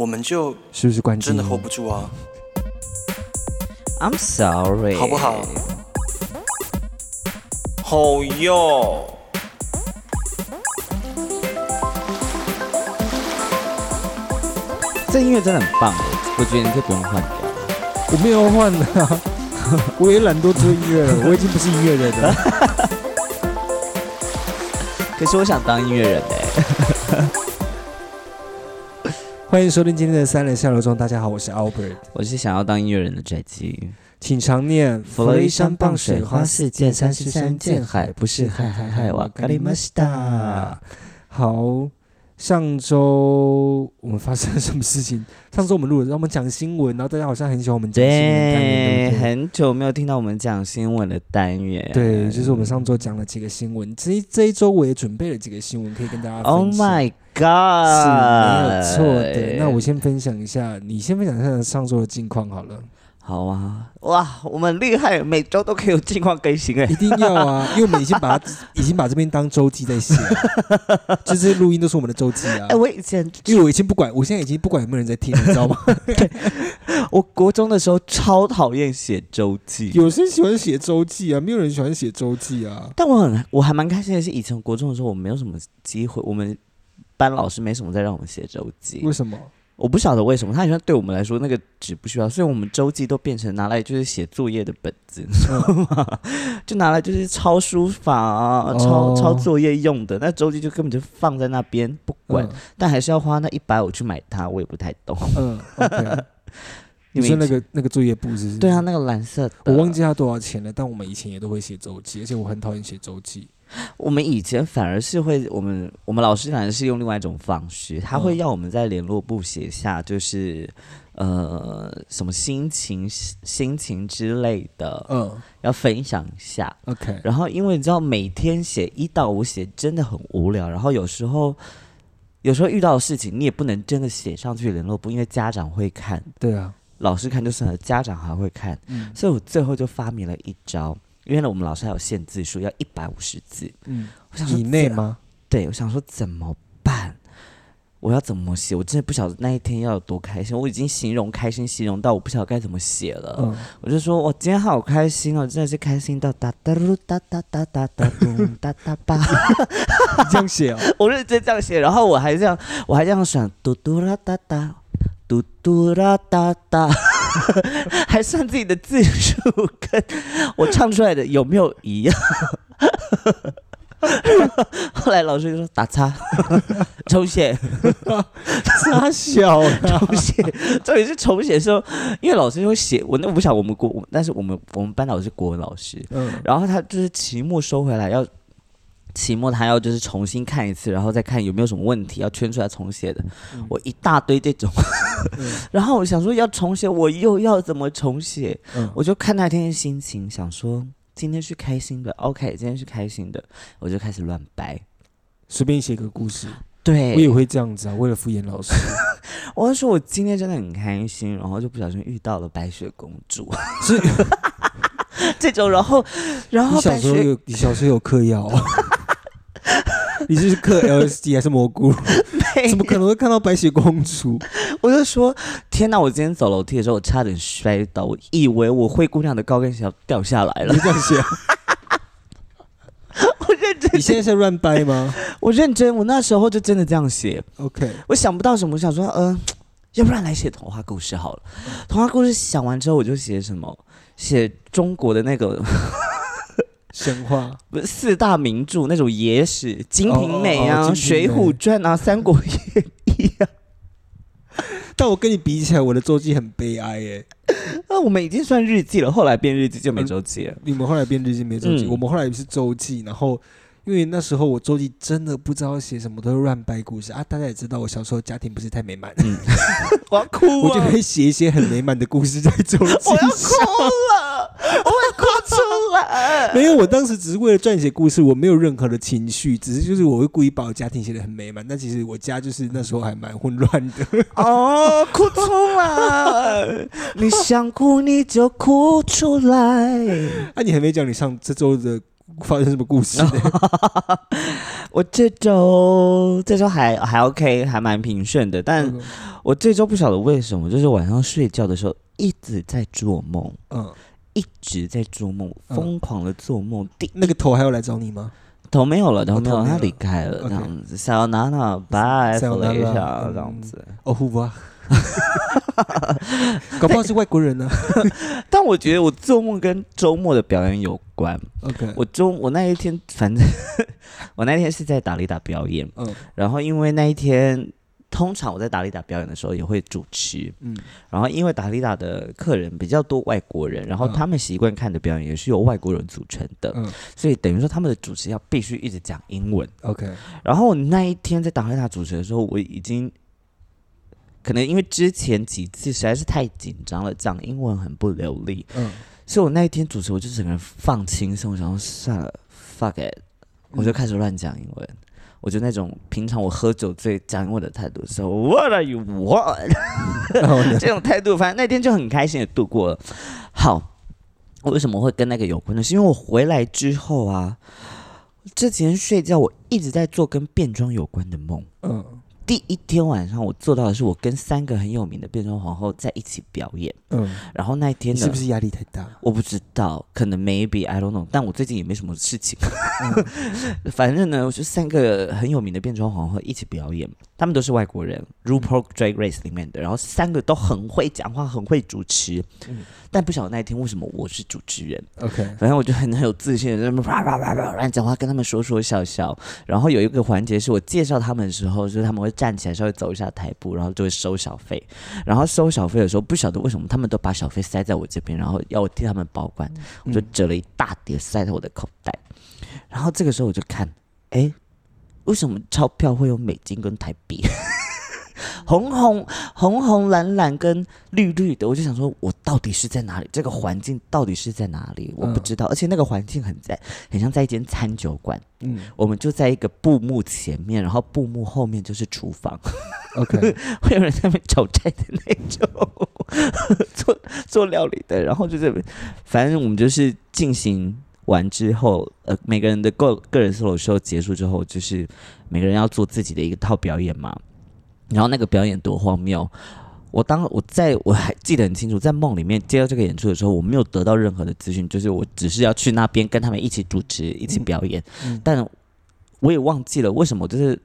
我们就是不是关真的 hold 不住啊，I'm sorry，好不好？好哟，这音乐真的很棒，我觉得你可以不用换掉。我没有换啊，我也懒惰做音乐了，我已经不是音乐人了。可是我想当音乐人哎、欢迎收听今天的三人下楼中，大家好，我是 Albert，我是想要当音乐人的宅基。请常念佛罗伊山傍水花四溅，三十三见海，不是海海海瓦卡里玛西达。好，上周我们发生了什么事情？上周我们录了，让我们讲新闻，然后大家好像很喜欢我们讲新闻单元，对对？很久没有听到我们讲新闻的单元。对，就是我们上周讲了几个新闻，这一这一周我也准备了几个新闻可以跟大家分享。Oh my God，没有错的。那我先分享一下，你先分享一下上周的近况好了。好啊，哇，我们厉害，每周都可以有近况更新哎一。定要啊，因为我们已经把它已经把这边当周记在写了，就这些录音都是我们的周记啊哎、。我以前因为我已经不管，我现在已经不管有没有人在听，你知道吗？我国中的时候超讨厌写周记，有些人喜欢写周记啊，没有人喜欢写周记啊。但我很我还蛮开心的是，以前国中的时候我没有什么机会，我们班老师没什么在让我们写周记为，什么？我不晓得为什么，他好像对我们来说那个纸不需要，所以我们周记都变成拿来就是写作业的本子，你知道吗？就拿来就是抄书法啊，抄哦抄作业用的。那周记就根本就放在那边不管，嗯但还是要花那一百五去买它，我也不太懂。嗯。你说那个那个作业簿是是？对啊，，那个蓝色的，我忘记它多少钱了，但我们以前也都会写周记，而且我很讨厌写周记。我们以前反而是会，我们我们老师反而是用另外一种方式，他会嗯要我们在联络簿写下，就是呃什么心情心情之类的，嗯要分享一下。，OK。然后因为你知道每天写一到五写真的很无聊，然后有时候有时候遇到的事情你也不能真的写上去联络簿，因为家长会看，对啊，老师看就算了，家长还会看，嗯所以我最后就发明了一招。因为呢，我们老师还有限字数，要一百五十字。嗯，我想说以内吗？对，我想说怎么办？我要怎么写？我真的不晓得那一天要有多开心。我已经形容开心，形容到我不晓得该怎么写了。嗯，我就说我今天好开心哦，真的是开心到哒哒噜哒哒哒哒哒咚哒哒吧。这样写哦。我认真这样写，然后我还这样，我还这样想嘟嘟啦哒哒，嘟嘟啦哒哒，还算自己的字数跟我唱出来的有没有一样。后来老师就说打叉，重写，傻小啊！重写，重点是重写的时候，因为老师会写我那我不想我们国，但是我们我们班老师国文老师，嗯，然后他就是期末收回来要，期末他要就是重新看一次，然后再看有没有什么问题要圈出来重写的。嗯我一大堆这种，嗯 然后我想说要重写，我又要怎么重写？嗯我就看那天的心情，想说今天是开心的，OK，今天是开心的，我就开始乱掰。随便写个故事，对，我也会这样子啊，为了敷衍老师。我就说我今天真的很开心，然后就不小心遇到了白雪公主，是 这种，然后然后小时候有，你小时候有嗑药哦？你是嗑 LSD 还是蘑菇？怎么可能会看到白雪公主？我就说天哪！我今天走楼梯的时候，我差点摔倒，我以为我灰姑娘的高跟鞋要掉下来了你。这样写啊？我认真，你现在是乱掰吗我认真，我那时候就真的这样写。？OK，我想不到什么，我想说，嗯、要不然来写童话故事好了。童话故事想完之后，我就写什么？写中国的那个神话不是四大名著那种野史，《金瓶梅》啊，水浒传》啊，《三国演义》啊。但我跟你比起来，我的周记很悲哀耶。那我们已经算日记了，后来变日记就没周记了。你们后来变日记没周记，嗯我们后来也是周记，然后。因为那时候我周记真的不知道写什么，都是乱掰故事啊。大家也知道，我小时候家庭不是太美满，我要哭我就啊！会写一些很美满的故事在周记我要哭。了，我会哭出来。没有，我当时只是为了撰写故事，我没有任何的情绪，只是就是我会故意把我家庭写的很美满，但其实我家就是那时候还蛮混乱的。哦，哭出来！你想哭你就哭出来。啊，你还没讲你上这周的发生什么故事呢？我这周这周还还 OK，还蛮平顺的，但我这周不晓得为什么，就是晚上睡觉的时候一直在做梦，嗯，一直在做梦，嗯疯狂的做梦。第那个头还要来找你吗？头没有了，头没有，他离开了这样子。小娜娜，拜 Sayonara，一下，嗯这样子。哦，呼吧，搞不好是外国人呢。但我觉得我做梦跟周末的表演有关。OK，我周我那一天，反正 我那天是在达利达表演，嗯然后因为那一天，通常我在达利达表演的时候也会主持，嗯。然后因为达利达的客人比较多外国人，然后嗯。他们习惯看的表演也是由外国人组成的，嗯。所以等于说他们的主持要必须一直讲英文。，OK，然后我那一天在达利达主持的时候，我已经可能因为之前几次实在是太紧张了，讲英文很不流利，嗯。所以我那一天主持我就整个人放轻松，然后算了，fuck it，我就开始乱讲英文。我就那种平常我喝酒最讲英文的态度是 What are you 呢？这种态度，反正那天就很开心的度过了。好，我为什么会跟那个有关呢？是因为我回来之后啊，这几天睡觉我一直在做跟变装有关的梦。嗯第一天晚上我做到的是我跟三个很有名的变装皇后在一起表演，嗯，然后那一天呢是不是压力太大？我不知道，可能 maybe I don't know，但我最近也没什么事情。反正呢，我就三个很有名的变装皇后一起表演，他们都是外国人，RuPaul Drag Race 里面的，然后三个都很会讲话，很会主持。嗯但不晓得那一天为什么我是主持人，OK，反正我就很很有自信的在那边啪啪啪啪乱讲话，跟他们说说笑笑。然后有一个环节是我介绍他们的时候，就是他们会站起来稍微走一下台步，然后就会收小费。然后收小费的时候，不晓得为什么他们都把小费塞在我这边，然后要我替他们保管，我就折了一大叠塞在我的口袋。然后这个时候我就看，哎，为什么钞票会有美金跟台币？红红红红蓝蓝跟绿绿的，我就想说，我到底是在哪里？这个环境到底是在哪里？我不嗯知道，而且那个环境很在，很像在一间餐酒馆。嗯我们就在一个布幕前面，然后布幕后面就是厨房，，OK，会有人在那边炒菜的那种，做做料理的，然后就这边，反正我们就是进行完之后，呃，每个人的个个人 solo show 结束之后，就是每个人要做自己的一个套表演嘛。然后那个表演多荒谬！我当我在我还记得很清楚，在梦里面接到这个演出的时候，我没有得到任何的资讯，就是我只是要去那边跟他们一起主持、一起表演，嗯但我也忘记了为什么，就是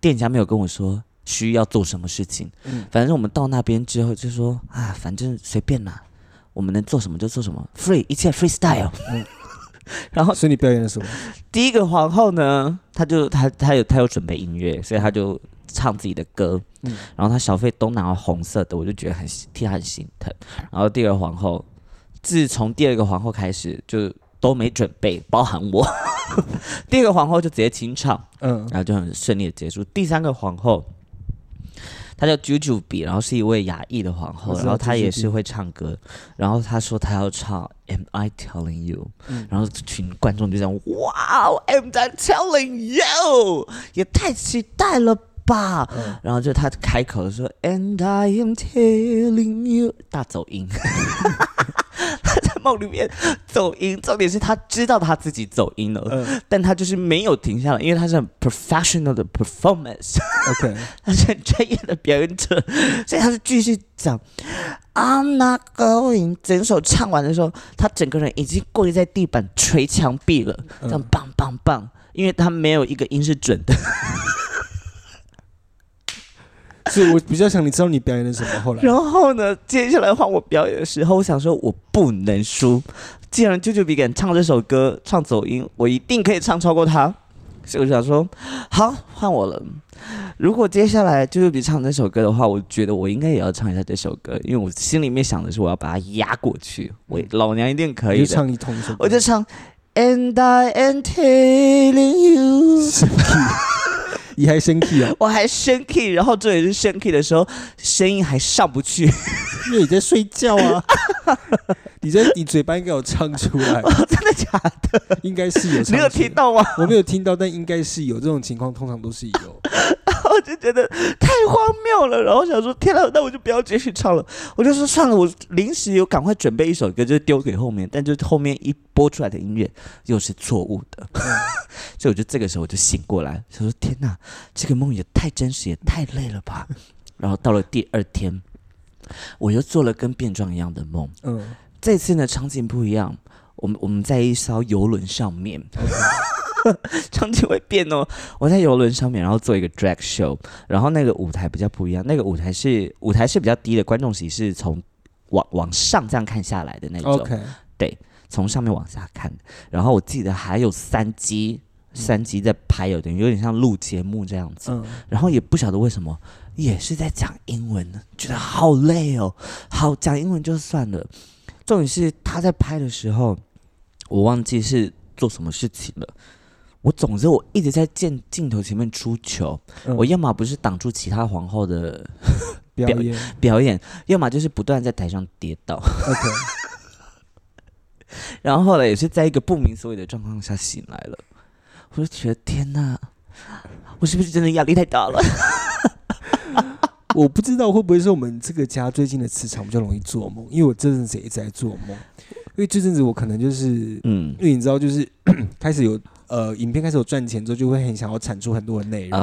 店家没有跟我说需要做什么事情。嗯反正我们到那边之后就说啊，反正随便啦，我们能做什么就做什么，free 一切 freestyle。嗯 然后所以你表演了什么？第一个皇后呢，她就她她有她有准备音乐，所以她就唱自己的歌，嗯然后她小费都拿了红色的，我就觉得很替她很心疼。然后第二个皇后，自从第二个皇后开始就都没准备，包含我。第二个皇后就直接清唱，嗯然后就很顺利的结束。第三个皇后，她叫 Juju 比，然后是一位亚裔的皇后，然后她也是会唱歌，然后她说她要唱 Am I Telling You，、嗯。然后群观众就这样，哇哦，Am I Telling You，也太期待了吧。嗯。然后就他开口说 And I am telling you，大走音。梦里面走音，重点是他知道他自己走音了，嗯但他就是没有停下来，因为他是很 professional 的 performance，，OK，他是很专业的表演者，所以他是继续讲 I'm not going。整首唱完的时候，他整个人已经跪在地板捶墙壁了，这样嗯棒棒棒，因为他没有一个音是准的。所以我比较想你知道你表演了什么。后来，然后呢，接下来换我表演的时候，我想说我不能输。既然舅舅比敢唱这首歌，唱走音，我一定可以唱超过他。所以我就想说，好，换我了。如果接下来舅舅比唱这首歌的话，我觉得我应该也要唱一下这首歌，因为我心里面想的是我要把它压过去。我老娘一定可以的。就唱一同一首歌，我就唱 And I am telling you，你还生气啊？我还升 key，然后这也是升 key 的时候，声音还上不去。因为你在睡觉啊。你在你嘴巴应该有唱出来，真的假的？应该是有。你有听？到吗？我没有听到，但应该是有这种情况，通常都是有。我就觉得太荒谬了。然后想说，天哪，那我就不要继续唱了。我就说算了，我临时有赶快准备一首歌，就丢给后面，但就后面一播出来的音乐又是错误的，所以我就这个时候我就醒过来，想说天哪，这个梦也太真实，也太累了吧。然后到了第二天，我又做了跟变装一样的梦。嗯，这次呢，场景不一样，我们我们在一艘游轮上面，场景会变哦。我在游轮上面，然后做一个 drag show，然后那个舞台比较不一样，那个舞台是舞台是比较低的，观众席是从往往上这样看下来的那种 OK，从上面往下看的。然后我记得还有三机，三机在拍，有点有点像录节目这样子。嗯，然后也不晓得为什么，也是在讲英文呢，觉得好累哦。好，讲英文就算了，重点是他在拍的时候，我忘记是做什么事情了。我总之我一直在镜镜头前面出糗，嗯。我要么不是挡住其他皇后的 表演。表演，要么就是不断在台上跌倒。OK，然后后来也是在一个不明所以的状况下醒来了，我就觉得天哪，我是不是真的压力太大了？我不知道会不会是我们这个家最近的磁场比较容易做梦，因为我这阵子也一直在做梦，因为这阵子我可能就是，嗯。因为你知道，就是 开始有呃影片开始有赚钱之后，就会很想要产出很多的内容。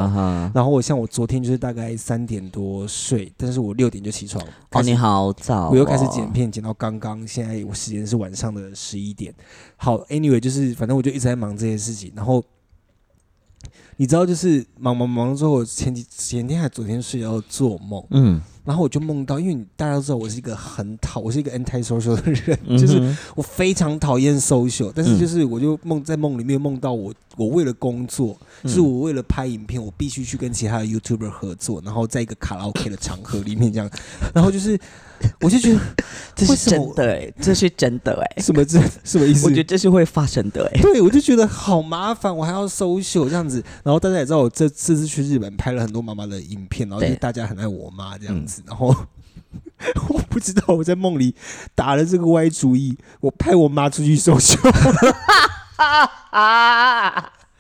然后我像我昨天就是大概三点多睡，但是我六点就起床，哦，你好早、哦，我又开始剪片，剪到刚刚，现在我时间是晚上的十一点。好，anyway，就是反正我就一直在忙这些事情，然后你知道，就是忙忙忙之后，前几前天还昨天睡觉做梦，嗯，然后我就梦到，因为你大家都知道我是一个很讨，我是一个 anti social 的人，就是我非常讨厌 social，但是嗯。就是我就梦在梦里面梦到我，我为了工作，嗯。是我为了拍影片，我必须去跟其他的 YouTuber 合作，然后在一个卡拉 OK 的场合里面这样，然后就是 我就觉得 这是真的哎、这是真的哎、什么这什么意思？我觉得这是会发生的哎、对，我就觉得好麻烦，我还要 social 这样子。然后大家也知道，我这这次去日本拍了很多妈妈的影片，然后就大家很爱我妈这样子。然后我不知道我在梦里打了这个歪主意，我派我妈出去 social，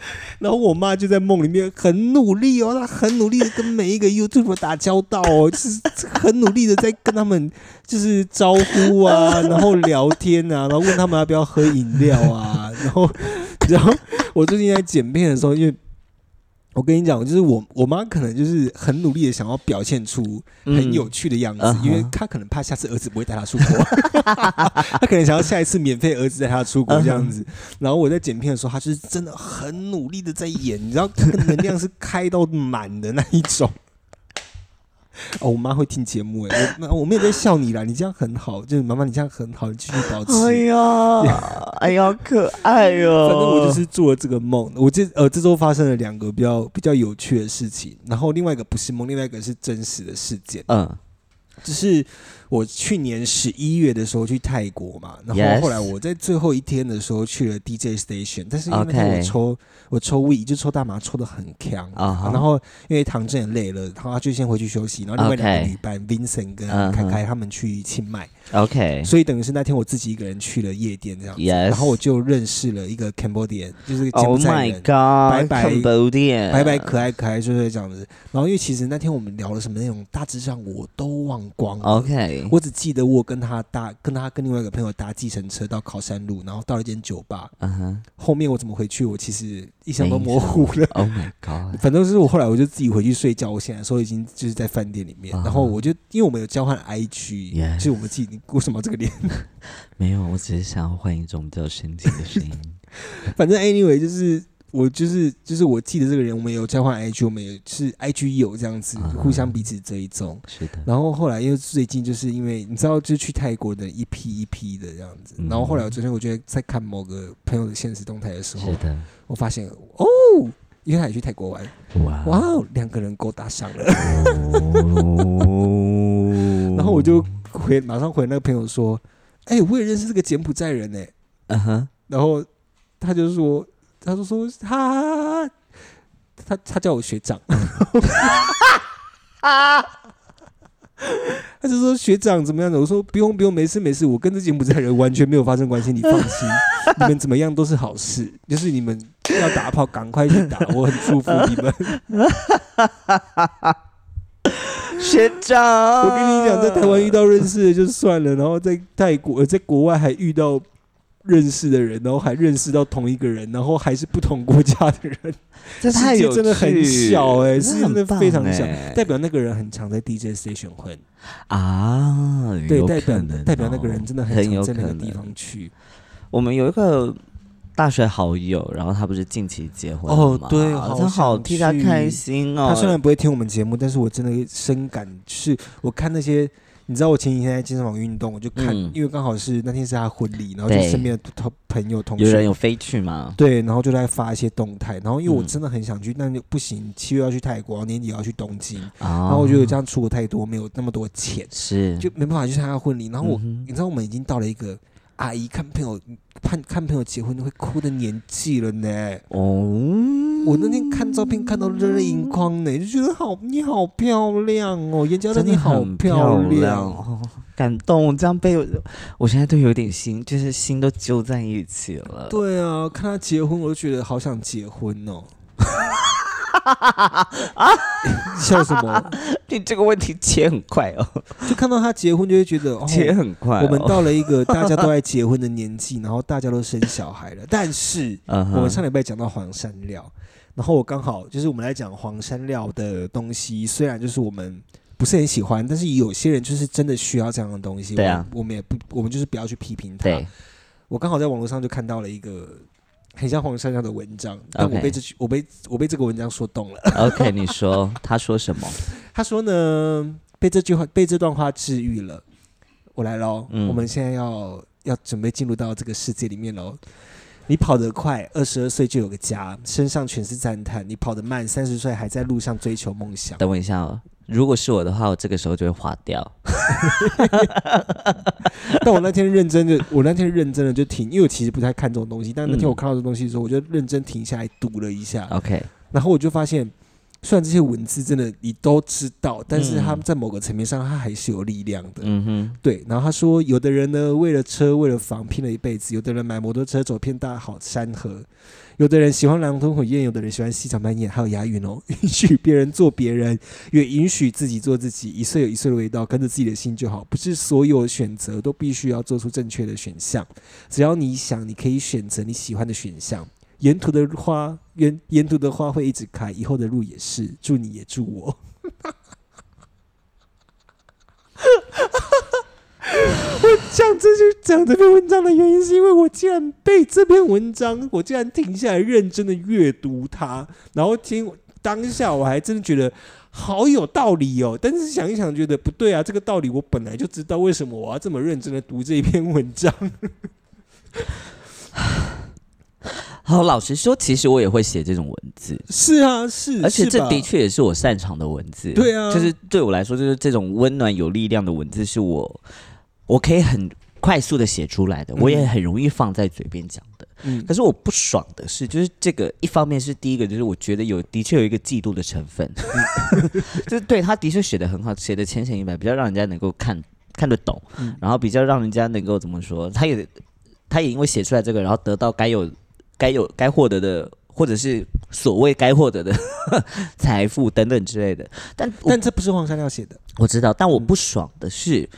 然后我妈就在梦里面很努力哦，她很努力的跟每一个 YouTube 打交道哦，就是很努力的在跟他们就是招呼啊，然后聊天啊，然后问他们要不要喝饮料啊，然后然后我最近在剪片的时候，因为我跟你讲，就是我我妈可能就是很努力的想要表现出很有趣的样子，因为她可能怕下次儿子不会带她出国，她可能想要下一次免费儿子带她出国这样子。然后我在剪片的时候，她就是真的很努力的在演，你知道，那个能量是开到满的那一种。哦，我妈会听节目哎，我那我们也在笑你啦，你这样很好，就是妈妈你这样很好，你继续保持。哎呀，哎呀，可爱哟、反正我就是做了这个梦。我这呃这周发生了两个比较比较有趣的事情，然后另外一个不是梦，另外一个是真实的事件。嗯就是我去年十一月的时候去泰国嘛，然后后来我在最后一天的时候去了 DJ station，但是因为我抽我抽 we 就抽大麻抽的很强啊哈。然后因为唐正也累了，然后他就先回去休息，然后另外两个女伴 Vincent 跟凯凯他们去清迈，，OK，所以等于是那天我自己一个人去了夜店这样然后我就认识了一个 Cambodian，就是柬埔 Oh 寨 my 人。God，白白白白可爱可爱，就是这样子。然后因为其实那天我们聊了什么内容，大致上我都忘光了。OK，我只记得我跟他搭，跟他跟另外一个朋友搭计程车到考山路，然后到了一间酒吧。嗯哼后面我怎么回去，我其实印象都模糊了。，Oh my God，反正是我后来我就自己回去睡觉，我醒来的时候已经就是在饭店里面，啊然后我就因为我们有交换 IG，、就是我们自己你为什么这个脸？没有，我只是想要换一种比较深情的声音。反正 anyway 就是我就是就是我记得这个人，我们有交换 IG，我们也是 IG 有这样子、啊。互相彼此追踪。是的，然后后来因为最近就是因为你知道，就是去泰国的一批一批的这样子。嗯。然后后来我昨天我觉得在看某个朋友的现实动态的时候是，的，我发现哦，因为他也去泰国玩，哇。两个人勾搭上了。哦。然后我就回马上回那个朋友说，哎、我也认识这个柬埔寨人呢、嗯哼，然后他就说，他就说他他他叫我学长，他就说学长怎么样的？我说不用不用，没事没事，我跟这柬埔寨人完全没有发生关系，你放心，你们怎么样都是好事，就是你们要打炮赶快去打，我很祝福 你们。学长，我跟你讲，在台湾遇到认识的就算了，然后在泰国、呃在国外还遇到认识的人，然后还认识到同一个人，然后还是不同国家的人，这太有真的很小哎、这是真的非常小，哎代表那个人很常在 DJ station 混，啊，对，代表代表那个哦人真的很很有可能常在那个地方去。我们有一个大学好友，然后他不是近期结婚哦对好真好替他开心哦。他虽然不会听我们节目，但是我真的深感，是我看那些，你知道我前几天在健身房运动，我就看，嗯因为刚好是那天是他婚礼，然后就对身边的同朋友同有人学。有飞去吗？对，然后就在发一些动态，然后因为我嗯真的很想去，但就不行，七月要去泰国，年底要去东京，啊，然后我觉得这样出国太多，没有那么多钱，是就没办法去参加婚礼。然后我，嗯哼你知道我们已经到了一个阿姨看朋友看看朋友结婚会哭的年纪了呢。哦，我那天看照片看到热泪盈眶呢，就觉得好，你好漂亮哦，眼角的真的你好很漂亮哦，感动，这样被我，我现在都有点心，就是心都揪在一起了。对啊，看他结婚，我就觉得好想结婚哦。笑什么？你这个问题切很快哦，就看到他结婚，就会觉得哦，切很快哦。我们到了一个大家都爱结婚的年纪，然后大家都生小孩了。但是我们上礼拜讲到黄山料，然后我刚好就是我们来讲黄山料的东西，虽然就是我们不是很喜欢，但是有些人就是真的需要这样的东西。对啊我们也不，我们就是不要去批评他。我刚好在网络上就看到了一个很像黄珊珊的文章，但我被这句我被我被这个文章说动了。OK，你说 他说什么？他说呢，被这句话被这段话治愈了。我来喽，嗯我们现在要要准备进入到这个世界里面喽。你跑得快，二十二岁就有个家，身上全是赞叹；你跑得慢，三十岁还在路上追求梦想。等我一下哦。如果是我的话，我这个时候就会划掉。但我那天认真的，我那天认真的就停，因为我其实不太看这种东西。但那天嗯我看到这东西的时候，我就认真停下来读了一下，OK，然后我就发现，虽然这些文字真的你都知道，但是他们在某个层面上，他还是有力量的。嗯哼，对，然后他说，有的人呢，为了车，为了房，拼了一辈子；有的人买摩托车走遍大好山河；有的人喜欢狼吞虎咽；有的人喜欢细嚼慢咽，还有押韵哦。允许别人做别人，也允许自己做自己。一岁有一岁的味道，跟着自己的心就好。不是所有选择都必须要做出正确的选项，只要你想，你可以选择你喜欢的选项。沿途的花，沿沿途的花会一直开，以后的路也是。祝你也祝我。讲这句讲这篇文章的原因，是因为我竟然被这篇文章，我竟然停下来认真的阅读它，然后听当下我还真的觉得好有道理哦。但是想一想，觉得不对啊，这个道理我本来就知道，为什么我要这么认真的读这一篇文章？好，老实说，其实我也会写这种文字，是啊，是，而且这的确也是我擅长的文字。对啊就是对我来说，就是这种温暖有力量的文字，是我我可以很快速的写出来的，嗯。我也很容易放在嘴边讲的。嗯。可是我不爽的是，就是这个一方面是第一个，就是我觉得有的确有一个嫉妒的成分，就是对他的确写的很好，写的浅显易白，比较让人家能够看看得懂，嗯。然后比较让人家能够怎么说，他也他也因为写出来这个，然后得到该有该有该获得的。或者是所谓该获得的 财富等等之类的，但但这不是黄山料写的，我知道，但我嗯。不爽的是，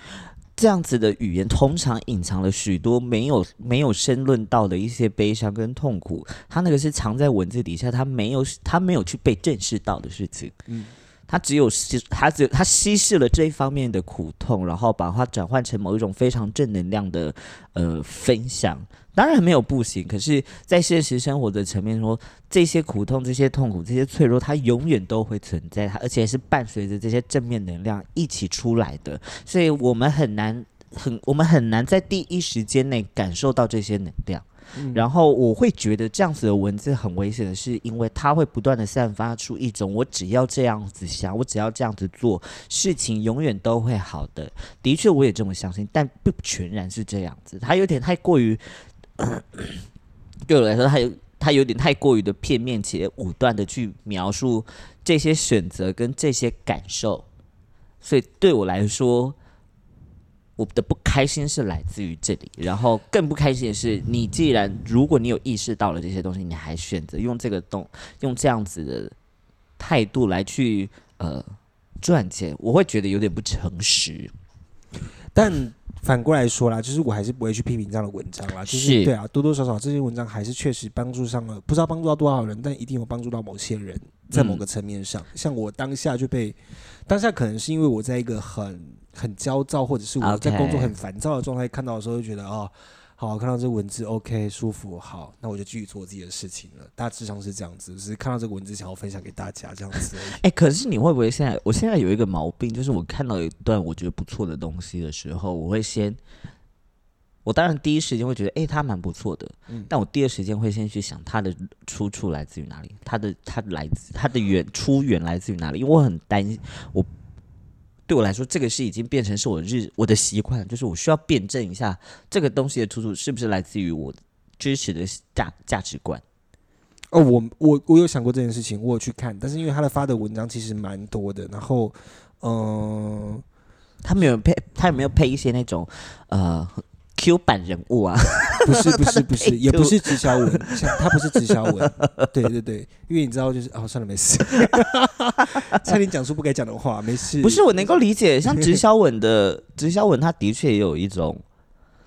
这样子的语言通常隐藏了许多没有没有申论到的一些悲伤跟痛苦，他那个是藏在文字底下，他没有他没有去被正视到的事情。嗯他只有稀，他只有它稀释了这一方面的苦痛，然后把它转换成某一种非常正能量的呃分享。当然没有不行，可是，在现实生活的层面说，这些苦痛、这些痛苦、这些脆弱，它永远都会存在，它而且是伴随着这些正面能量一起出来的，所以我们很难很我们很难在第一时间内感受到这些能量。然后我会觉得这样子的文字很危险的是，因为它会不断的散发出一种我只要这样子想，我只要这样子做，事情永远都会好的。的确，我也这么相信，但不全然是这样子。它有点太过于，对我来说，他有他有点太过于的片面且武断的去描述这些选择跟这些感受。所以对我来说，我的不开心是来自于这里。然后更不开心的是，你既然如果你有意识到了这些东西，你还选择用这个动用这样子的态度来去呃赚钱，我会觉得有点不诚实。但反过来说啦，就是我还是不会去批评这样的文章啦。就是是对啊，多多少少这些文章还是确实帮助上了，不知道帮助到多少人，但一定有帮助到某些人，在某个层面上。像我当下就被，当下可能是因为我在一个很很焦躁，或者是我在工作很烦躁的状态看到的时候，就觉得哦。好，看到这文字 OK 舒服，好，那我就继续做自己的事情了。大致上是这样子，只是看到这个文字想要分享给大家这样子。哎、可是你会不会现在？我现在有一个毛病，就是我看到一段我觉得不错的东西的时候，我会先，我当然第一时间会觉得，哎、它蛮不错的，嗯但我第二时间会先去想它的出处来自于哪里，它的它来自它的源出源来自于哪里，因为我很担心，我对我来说，这个是已经变成是我日我的习惯，就是我需要辩证一下这个东西的出处是不是来自于我支持的价价值观。哦，我我我有想过这件事情，我有去看，但是因为他的发的文章其实蛮多的，然后，嗯、他没有配，他有没有配一些那种呃 Q 版人物啊？不是不是不是，也不是直销文，像他不是直销文，对对对，因为你知道就是哦，算了没事，差点讲出不该讲的话，没事，不是我能够理解，像直销文的直销文，他的确也有一种，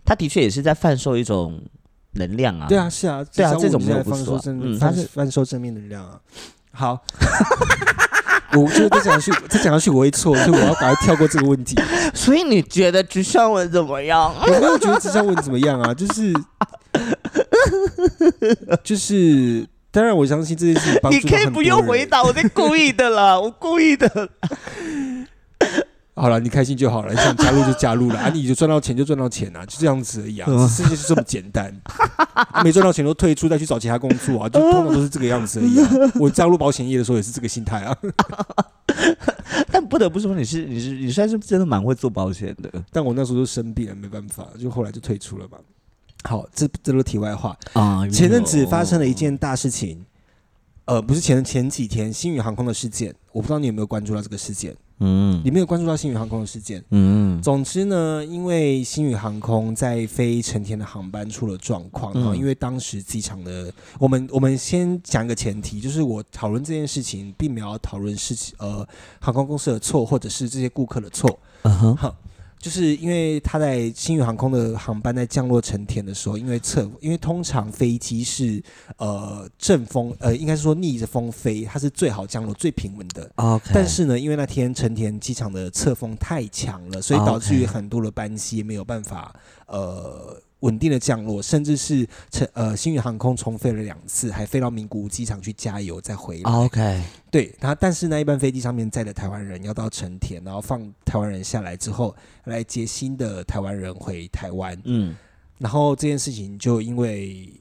他的确也是在贩售一种能量啊。对啊，是啊，对啊这种没有文是在不错啊放收正，嗯他是贩贩售正面能量啊。好，我觉得再讲下去，再讲下去我会错，所以我要赶快跳过这个问题。所以你觉得直上文怎么样？我没有觉得直上文怎么样啊，就是就是，当然我相信这件事情帮助你可以不用回答。答，我在故意的啦，我故意的。好了，你开心就好了，你想加入就加入了 啊，你就赚到钱就赚到钱啊，就这样子而已啊，嗯世界是这么简单。啊 没赚到钱都退出，再去找其他工作啊，就通常都是这个样子而已啊。我加入保险业的时候也是这个心态啊，但不得不说，你是你是你算是真的蛮会做保险的但我那时候就生病了，没办法，就后来就退出了嘛。好，这这都是题外话。啊。前阵子发生了一件大事情，呃，不是前前几天星宇航空的事件，我不知道你有没有关注到这个事件，嗯。你没有关注到星宇航空的事件。嗯。总之呢，因为星宇航空在飞成田的航班出了状况啊、嗯因为当时机场的，我们我们先讲一个前提，就是我讨论这件事情，并没有要讨论事情呃航空公司的错，或者是这些顾客的错，嗯哼。哈，就是因为他在新宇航空的航班在降落成田的时候，因为侧，因为通常飞机是呃正风，呃应该是说逆着风飞，它是最好降落、最平稳的。，OK，但是呢，因为那天成田机场的侧风太强了，所以导致于很多的班机没有办法呃稳定的降落，甚至是成呃新宇航空重飞了两次，还飞到名古屋机场去加油再回来。OK，对，然后但是呢，一班飞机上面载的台湾人要到成田，然后放台湾人下来之后，来接新的台湾人回台湾，嗯。然后这件事情就因为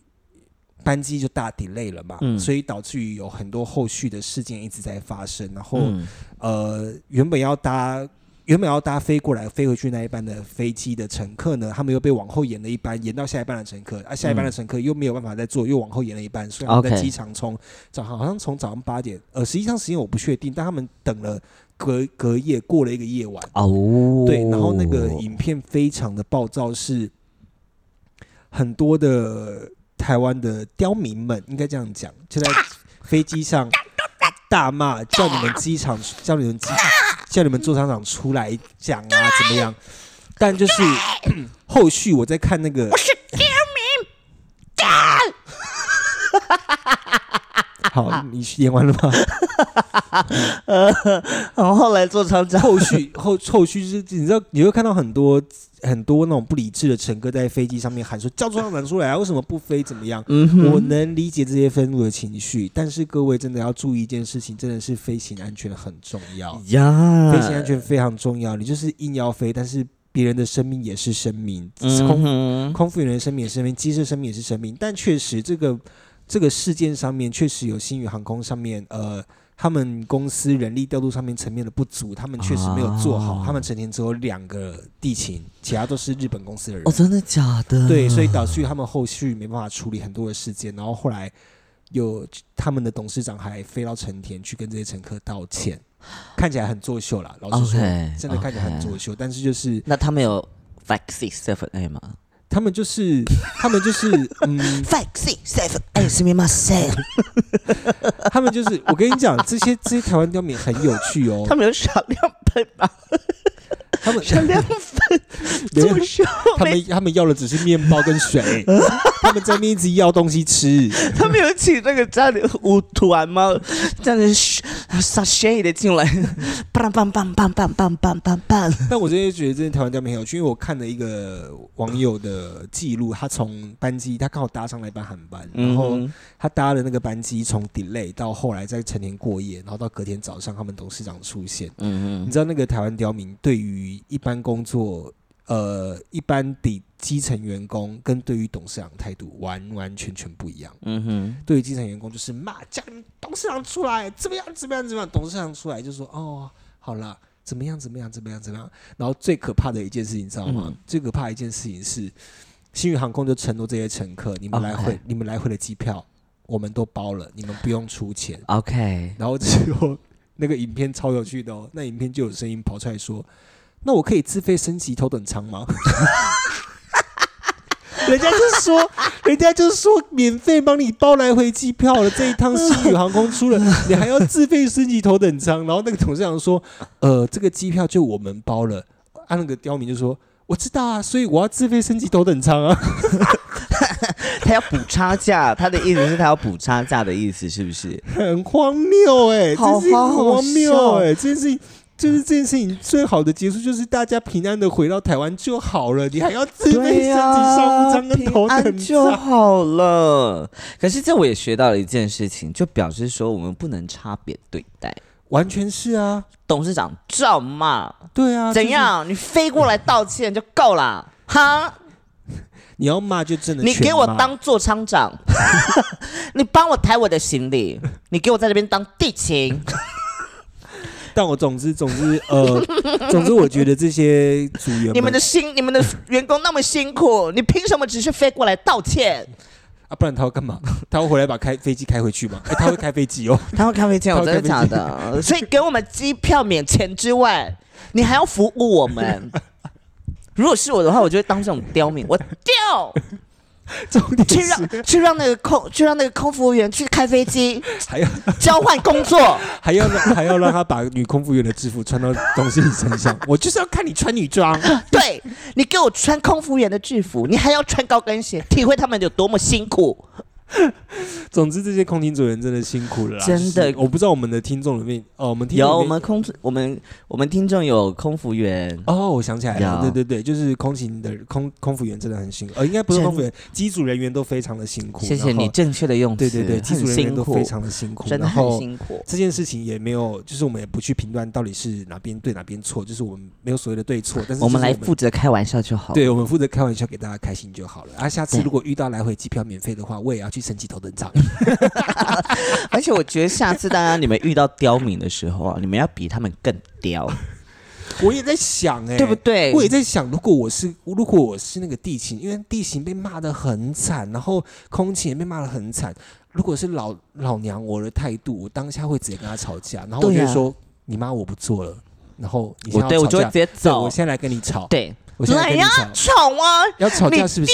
班机就大 delay 了嘛，嗯。所以导致于有很多后续的事件一直在发生，然后、嗯。呃，原本要搭。原本要搭飞过来飞回去那一班的飞机的乘客呢，他们又被往后延了一班，延到下一班的乘客，啊，下一班的乘客又没有办法再坐，又往后延了一班，所以他们在机场从早上好像从早上八点，呃，实际上时间我不确定，但他们等了隔隔夜过了一个夜晚，哦，对，然后那个影片非常的暴躁，是很多的台湾的刁民们，应该这样讲，就在飞机上大骂，叫你们机场，叫你们机，叫你们做厂长出来讲啊，怎么样？但就是后续我在看那个，好，你演完了吗？然后后来做厂长，后续后后续是你知道你会看到很多很多那种不理智的乘客在飞机上面喊说叫座上长出来啊，为什么不飞怎么样？嗯我能理解这些愤怒的情绪，但是各位真的要注意一件事情，真的是飞行安全很重要，呀，飞行安全非常重要。你就是硬要飞，但是别人的生命也是生命，嗯空哼空服员的生命也是生命，机师生命也是生命。但确实，这个这个事件上面确实有新宇航空上面呃。他们公司人力调度上面层面的不足，他们确实没有做好。啊他们成天只有两个地勤，其他都是日本公司的人。哦，真的假的？对，所以导致于他们后续没办法处理很多的事件，然后后来有他们的董事长还飞到成田去跟这些乘客道歉。看起来很作秀啦。老实说真的看起来很作秀，但是就是那他们有 six seven A 吗他们就是他们就是嗯，？five six seven 咪吗？谁？他们就是 我跟你讲，这些这些台湾刁民很有趣哦他。们有少量喷吧？他们少量粉没有作秀，他们他们要的只是面包跟水，他们在那边一直要东西吃。他们有请那个家里舞团吗？这样子撒 shade 的进来，棒棒棒棒棒棒棒棒棒。但我真的觉得这些台湾刁民很有趣，因为我看了一个网友的记录，他从班机他刚好搭上了一班航班，然后嗯他搭了那个班机从 delay 到后来在成田过夜，然后到隔天早上他们董事长出现。嗯嗯你知道那个台湾刁民对于一般工作，呃，一般底基层员工跟对于董事长态度完完全全不一样。嗯哼，对于基层员工就是骂，叫你们董事长出来，怎么样怎么样怎么样，董事长出来就说哦，好了。怎么样？怎么样？怎么样？怎么样？然后最可怕的一件事情，你知道吗？嗯最可怕的一件事情是，新宇航空就承诺这些乘客，你们来回你们来回的机票我们都包了，你们不用出钱。OK，然后之后那个影片超有趣的哦，那影片就有声音跑出来说：“那我可以自费升级头等舱吗？” 人家就说，人家就说免费帮你包来回机票了，这一趟新宇航空出了，你还要自费升级头等舱。然后那个董事长说：“呃，这个机票就我们包了。”啊，那个刁民就说：“我知道啊，所以我要自费升级头等舱啊。”他要补差价，他的意思是他要补差价的意思，是不是？很荒谬哎、好荒谬笑哎、这件事情就是这件事情最好的结束就是大家平安的回到台湾就好了，你还要自费升级商务舱跟头平安等就。好了。可是这我也学到了一件事情，就表示说我们不能差别对待。完全是啊，董事长照骂，对啊，怎？样？你飞过来道歉就够了，哈？你要骂就真的，你给我当座舱长，你帮我抬我的行李，你给我在这边当地勤。但我总之总之呃，总之我觉得这些组员你们的辛，你们的员工那么辛苦，你凭什么只是飞过来道歉？啊，不然他会干嘛？他会回来把开飞机开回去吗？哎、他会开飞机哦。他会开飞机，他我真的假的？所以给我们机票免钱之外，你还要服务我们。如果是我的话，我就会当这种刁民，我调 重点去让去让那个空去让那个空服务员去开飞机，还要 交换工作。还要让还要让他把女空服员的制服穿到东西身上，我就是要看你穿女装。对你给我穿空服员的制服，你还要穿高跟鞋，体会他们有多么辛苦。总之，这些空勤组员真的辛苦了啦，真的我不知道我们的听众里面，哦，我们听众有我们空我们我们听众有空服员，哦，我想起来了，对对对，就是空勤的空空服员真的很辛苦，呃，应该不是空服员，机组人员都非常的辛苦。谢谢你正确的用词。对对对，机组人员都非常的辛苦，真的很辛苦。这件事情也没有，就是我们也不去评断到底是哪边对哪边错，就是我们没有所谓的对错，但是我们来负责开玩笑就好。对我们负责开玩笑给大家开心就好了。啊，下次如果遇到来回机票免费的话，我也要去升级头等舱。而且我觉得下次大家你们遇到刁民的时候啊，你们要比他们更刁，我也在想、哎，对不对？我也在想，如果我是如果我是那个地勤，因为地勤被骂的很惨，然后空勤也被骂的很惨。如果是老老娘我的态度，我当下会直接跟他吵架，然后我就会说：“你妈我不做了。”然后你我对我就会直接走我。现在来跟你吵，对，我现在来呀跟你吵，，吵啊！要吵架是不是？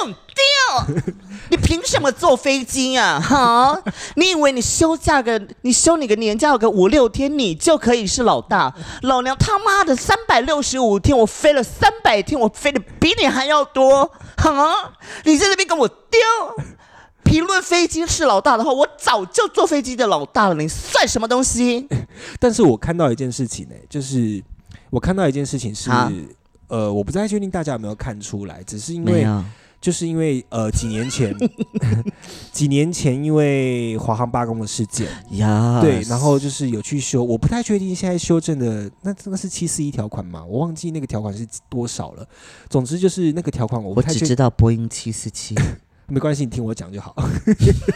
更刁，你凭什么坐飞机啊？哈，你以为你休假个，你休你个年假有个五六天，你就可以是老大？老娘他妈的三百六十五天，我飞了三百天，我飞的比你还要多，哈！你在那边跟我丢。评论飞机是老大的话，我早就坐飞机的老大了，你算什么东西？但是我看到一件事情呢、就是我看到一件事情是啊，呃，我不太确定大家有没有看出来，只是因为有，就是因为呃几年前，几年前因为华航罢工的事件，呀，对，然后就是有去修，我不太确定现在修正的那这个是七四一条款嘛，我忘记那个条款是多少了。总之就是那个条款我不我只太知道波音七四七。没关系，你听我讲就好。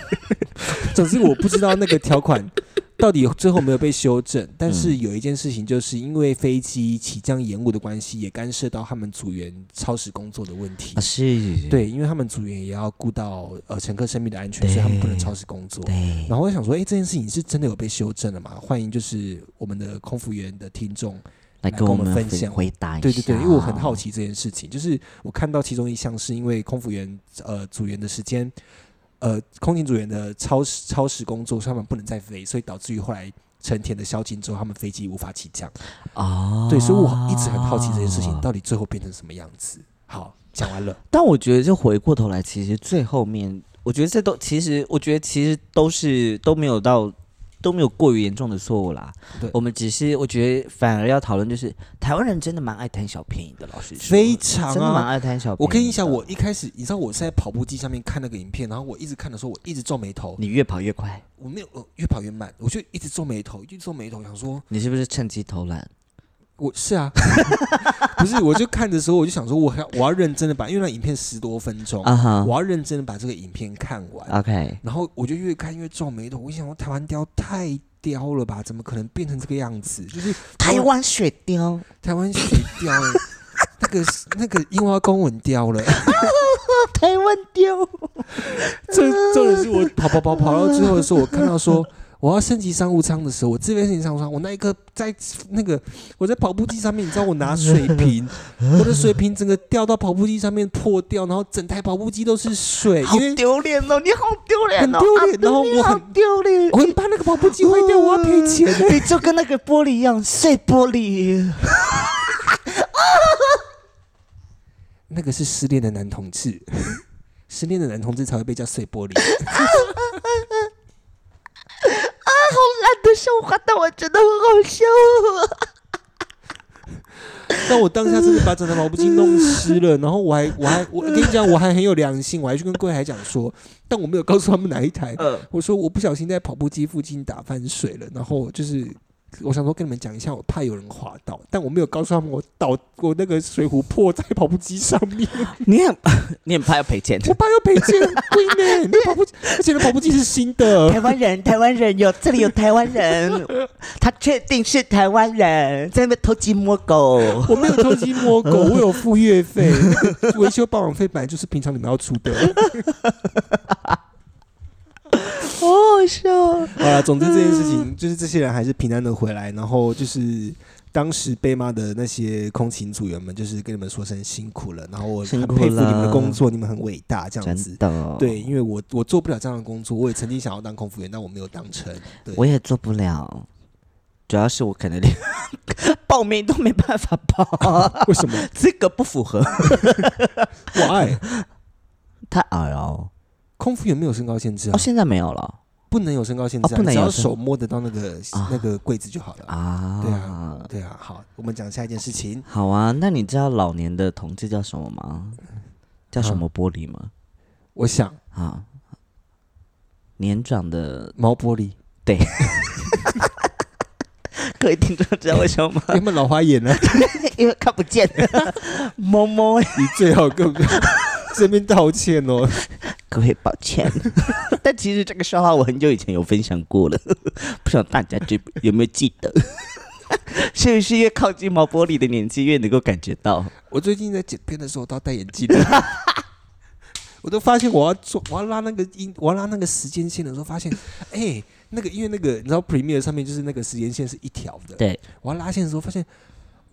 总之我不知道那个条款，到底最后没有被修正，但是嗯有一件事情，就是因为飞机起降延误的关系，也干涉到他们组员超时工作的问题啊。是，对，因为他们组员也要顾到呃乘客生命的安全，所以他们不能超时工作。对，然后我想说，哎，这件事情是真的有被修正了吗？欢迎就是我们的空服员的听众来来跟我们分们分享回答一下。对对对，因为我很好，奇这件事情，就是我看到其中一项是因为空服员呃组员的时间，呃空勤组员的超时超时工作，所以他们不能再飞，所以导致于后来成田的宵禁之后，他们飞机无法起降。哦，对，所以我一直很好奇这件事情到底最后变成什么样子。好，讲完了。但我觉得，就回过头来，其实最后面，我觉得这都其实，我觉得其实都是都没有到都没有过于严重的错误啦。对我们只是我觉得反而要讨论，就是台湾人真的蛮爱贪小便宜的，老实说，非常真的蛮啊！爱贪小便宜。我跟你讲，我一开始你知道我是在跑步机上面看那个影片，然后我一直看的时候，我一直皱眉头，你越跑越快，我没有呃越跑越慢，我就一直皱眉头，一直皱眉头，想说你是不是趁机偷懒？我是啊，不是，我就看的时候我就想说我要我要认真的把，因为那影片十多分钟，我要认真的把这个影片看完，，OK，然后我就越看越皱眉头，我想说台湾雕太雕了吧，怎么可能变成这个样子？就是台湾雪雕，台湾雪雕、欸，那个那个樱花公文雕了。台湾雕，这重点是我跑跑跑跑到最后的时候，我看到说我要升级商务舱的时候，我这边升级商务舱，我那一刻在那个我在跑步机上面，你知道我拿水瓶，我的水瓶整个掉到跑步机上面破掉，然后整台跑步机都是水，好丢脸哦！你好丢脸哦！很丢脸啊然后我好很丢脸，我很怕那个跑步机坏掉，我要赔钱、欸。你就跟那个玻璃一样碎玻璃。那个是失恋的男同志，失恋的男同志才会被叫碎玻璃。烂的笑话，但我觉得很好笑。但我当下真的把整台跑步机弄湿了，然后我还我还我跟你讲，我还很有良心，我还去跟柜台讲说，但我没有告诉他们哪一台，嗯，我说我不小心在跑步机附近打翻水了，然后就是我想说跟你们讲一下，我怕有人滑倒，但我没有告诉他们我倒我那个水壶破在跑步机上面，你很 你很怕要赔钱。我怕要赔钱，很贵呢。那跑步机，而且那跑步机是新的台，湾人，台湾人有这里有台湾人，他确定是台湾人，在那边偷鸡摸狗。我没有偷鸡摸狗，我有付月费，那个维修保养费本来就是平常你们要出的。好好笑。好了，总之这件事情就是这些人还是平安的回来，然后就是当时被骂的那些空勤组员们，就是跟你们说声辛苦了，然后我很佩服你们的工作，你们很伟大，这样子。的，对，，因为我我做不了这样的工作，我也曾经想要当空服员，但我没有当成。对，我也做不了，主要是我可能连 报名都没办法报，为什么？资 格不符合，我爱太矮了。空服有没有身高限制啊哦，，现在没有了不能有身高限制、啊，哦不能要手摸得到那个、啊那个柜子就好了。啊。对啊，对啊。好，我们讲下一件事情。好啊，那你知道老年的同志叫什么吗？叫什么玻璃吗？我想啊，年长的毛玻璃，对 各位听众知道为什么吗？因为老花眼呢？因为看不见，摸摸。你最好跟 这边道歉哦。各位抱歉，但其实这个笑话我很久以前有分享过了，不知道大家记有没有记得？是不是越靠近毛玻璃的年纪越能够感觉到？我最近在剪片的时候都要戴眼镜的，我都发现我要做，我要拉那个音，我要拉那个时间线的时候，发现，哎、那个因为那个你知道 Premiere 上面就是那个时间线是一条的，对，我要拉线的时候发现。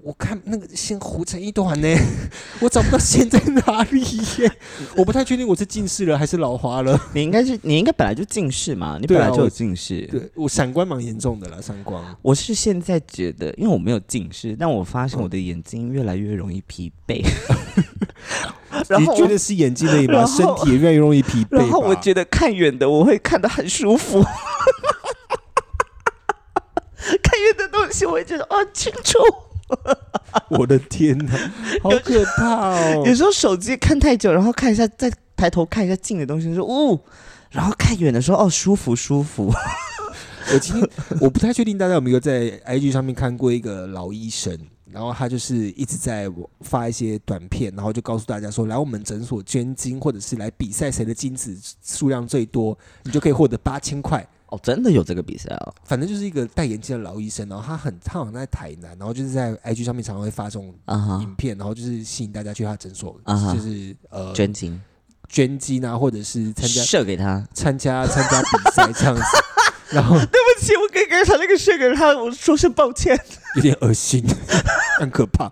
我看那个线糊成一团呢，我找不到线在哪里耶！我不太确定我是近视了还是老花了。你应该是你应该本来就近视嘛，你本来就有近视。对我闪光蛮严重的啦，闪光。我是现在觉得，因为我没有近视，但我发现我的眼睛越来越容易疲惫。然后你觉得是眼睛而已吗？身体也越来越容易疲惫。然后我觉得看远的我会看得很舒服，看远的东西我会觉得哦清楚。我的天哪，好可怕哦！有时候手机看太久，然后看一下，再抬头看一下近的东西，说哦，然后看远的时候哦舒服舒服。我今天我不太确定大家有没有在 IG 上面看过一个老医生，然后他就是一直在发一些短片，然后就告诉大家说，来我们诊所捐精，或者是来比赛谁的精子数量最多，你就可以获得八千块哦，真的有这个比赛哦。反正就是一个戴眼镜的老医生，然后他很他好像在台南，然后就是在 IG 上面常常会发这种影片，然后就是吸引大家去他诊所，就是呃捐精捐精啊，或者是参加射给他。参加参加比赛这样子，然后对不起，我刚刚才那个射给他，我说声抱歉。有点恶心，很可怕。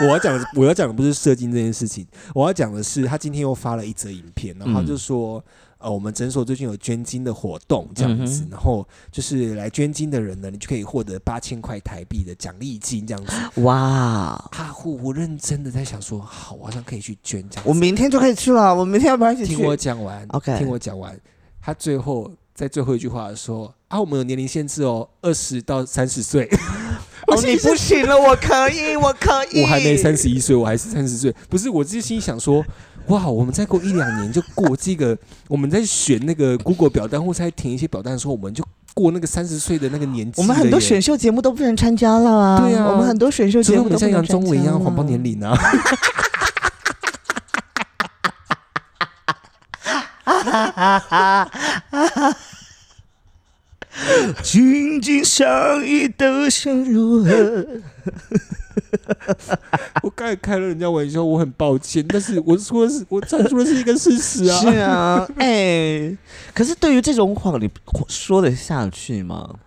我要讲的我要讲的不是射精这件事情，我要讲的是他今天又发了一则影片，然后他就说。呃，我们诊所最近有捐精的活动，这样子，嗯然后就是来捐精的人呢，你就可以获得八千块台币的奖励金，这样子。哇，哈呼，我认真的在想说，好，我好像可以去捐这样。我明天就可以去了，我明天要不要一起去听我？讲完 OK 听我讲完。他最后在最后一句话说：“啊，我们有年龄限制哦，二十到三十岁。哦，你不行了，我可以，我可以。我还没三十一岁，我还是三十岁。不是，我自己心想说，哇，我们再过一两年就过这个，我们在选那个 Google 表单或者在填一些表单的时候，我们就过那个三十岁的那个年纪。我们很多选秀节目都不能参加了啊！对啊我们很多选秀节目都不能杨宗纬一样谎报了年龄啊。紧紧相依的想如何？我刚才开了人家玩笑，我很抱歉，但是我说的是我阐述的是一个事实啊。是啊，哎、可是对于这种谎，你说得下去吗？